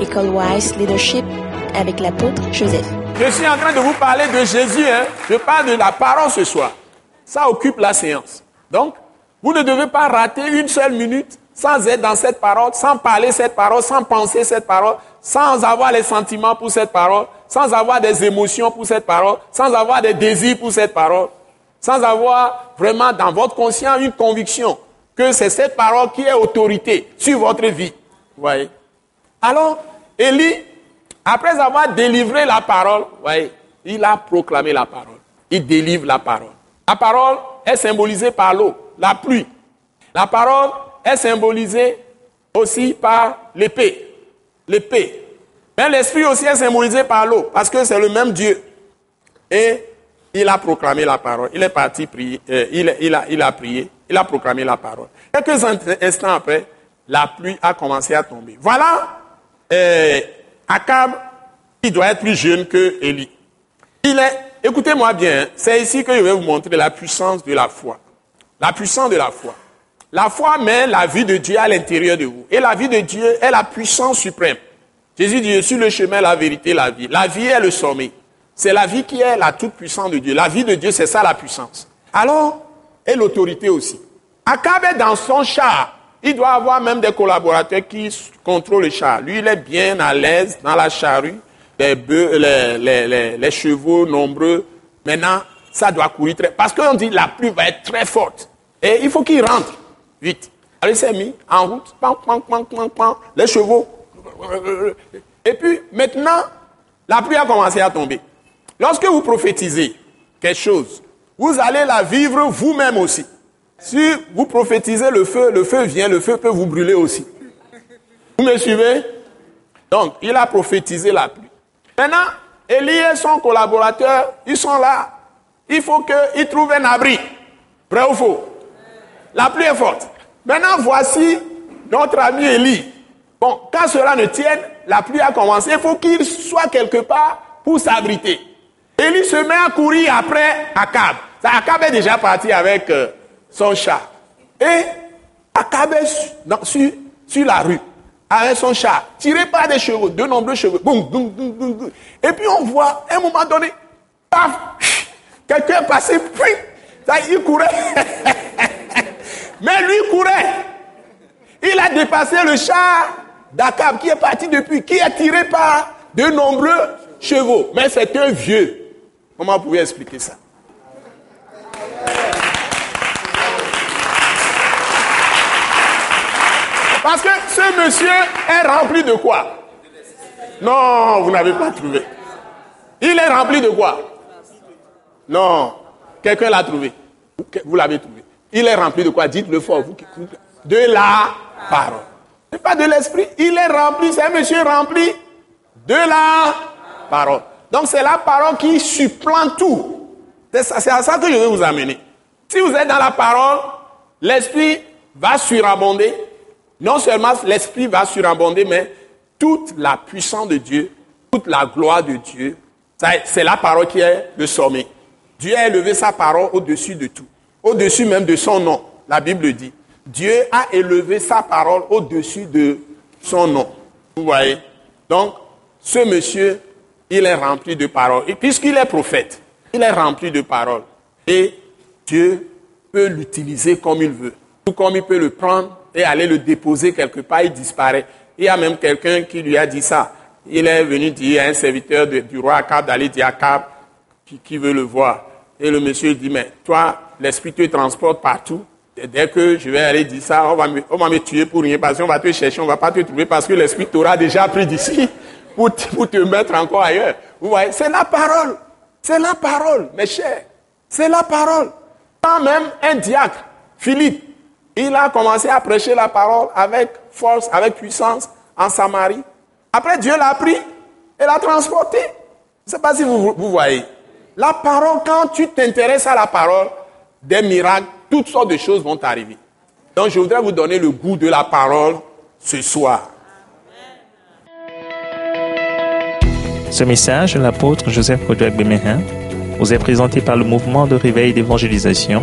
École Wise Leadership avec l'apôtre Joseph. Je suis en train de vous parler de Jésus. Hein. Je parle de la parole ce soir. Ça occupe la séance. Donc, vous ne devez pas rater une seule minute sans être dans cette parole, sans parler cette parole, sans penser cette parole, sans avoir les sentiments pour cette parole, sans avoir des émotions pour cette parole, sans avoir des désirs pour cette parole, sans avoir vraiment dans votre conscience une conviction que c'est cette parole qui est autorité sur votre vie. Vous voyez? Alors, Élie, après avoir délivré la parole, voyez, il a proclamé la parole. Il délivre la parole. La parole est symbolisée par l'eau, la pluie. La parole est symbolisée aussi par l'épée. L'épée. Mais l'esprit aussi est symbolisé par l'eau, parce que c'est le même Dieu. Et il a proclamé la parole. Il est parti prier. Euh, il, a, il a prié. Il a proclamé la parole. Quelques instants après, la pluie a commencé à tomber. Voilà euh, Akab, qui doit être plus jeune que Élie. Il est, écoutez-moi bien, c'est ici que je vais vous montrer la puissance de la foi. La puissance de la foi. La foi met la vie de Dieu à l'intérieur de vous. Et la vie de Dieu est la puissance suprême. Jésus dit, je suis le chemin, la vérité, la vie. La vie est le sommet. C'est la vie qui est la toute puissance de Dieu. La vie de Dieu, c'est ça la puissance. Alors, et l'autorité aussi. Akab est dans son char. Il doit avoir même des collaborateurs qui contrôlent le char. Lui, il est bien à l'aise dans la charrue. Les, les, chevaux nombreux. Maintenant, ça doit courir très... Parce qu'on dit la pluie va être très forte. Et il faut qu'il rentre vite. Alors il s'est mis en route. les chevaux. Et puis, maintenant, la pluie a commencé à tomber. Lorsque vous prophétisez quelque chose, vous allez la vivre vous-même aussi. Si vous prophétisez le feu, le feu vient, le feu peut vous brûler aussi. Vous me suivez? Donc, il a prophétisé la pluie. Maintenant, Élie et son collaborateur, ils sont là. Il faut qu'ils trouvent un abri. Vrai ou faux? La pluie est forte. Maintenant, voici notre ami Élie. Bon, quand cela ne tienne, la pluie a commencé. Il faut qu'il soit quelque part pour s'abriter. Élie se met à courir après Akab. Akab est déjà parti avec euh, son chat. Et Akab est sur, sur, la rue avec son chat, tiré par des chevaux, de nombreux chevaux. Et puis on voit, à un moment donné, paf, quelqu'un est passé, puis, il courait. Mais lui courait. Il a dépassé le chat d'Akab qui est parti depuis, qui est tiré par de nombreux chevaux. Mais c'est un vieux. Comment vous pouvez expliquer ça? Parce que ce monsieur est rempli de quoi? Non, vous n'avez pas trouvé. Il est rempli de quoi? Non, quelqu'un l'a trouvé. Vous l'avez trouvé. Il est rempli de quoi? Dites-le fort. De la parole. N'est pas de l'esprit. Il est rempli, c'est un monsieur rempli de la parole. Donc c'est la parole qui supplante tout. C'est à ça que je vais vous amener. Si vous êtes dans la parole, l'esprit va surabonder. Non seulement l'esprit va surabonder, mais toute la puissance de Dieu, toute la gloire de Dieu, c'est la parole qui est le sommet. Dieu a élevé sa parole au-dessus de tout. Au-dessus même de son nom. La Bible dit. Dieu a élevé sa parole au-dessus de son nom. Vous voyez? Donc, ce monsieur il est rempli de paroles. Et puisqu'il est prophète, il est rempli de paroles. Et Dieu peut l'utiliser comme il veut. Tout comme il peut le prendre et aller le déposer quelque part, il disparaît. Il y a même quelqu'un qui lui a dit ça. Il est venu dire à un serviteur du roi Akab d'aller dire Akab qui, veut le voir. Et le monsieur dit, mais toi, l'esprit te transporte partout. dès que je vais aller dire ça, on va, me, tuer pour rien parce qu'on va te chercher, on ne va pas te trouver parce que l'esprit t'aura déjà pris d'ici pour, te mettre encore ailleurs. Vous voyez, c'est la parole. C'est la parole, mes chers. C'est la parole. Quand même un diacre, Philippe, il a commencé à prêcher la parole avec force, avec puissance en Samarie. Après, Dieu l'a pris et l'a transporté. Je ne sais pas si vous, voyez. La parole, quand tu t'intéresses à la parole, des miracles, toutes sortes de choses vont arriver. Donc, je voudrais vous donner le goût de la parole ce soir. Ce message l'apôtre Joseph Kodouak Bemehin vous est présenté par le mouvement de réveil d'évangélisation,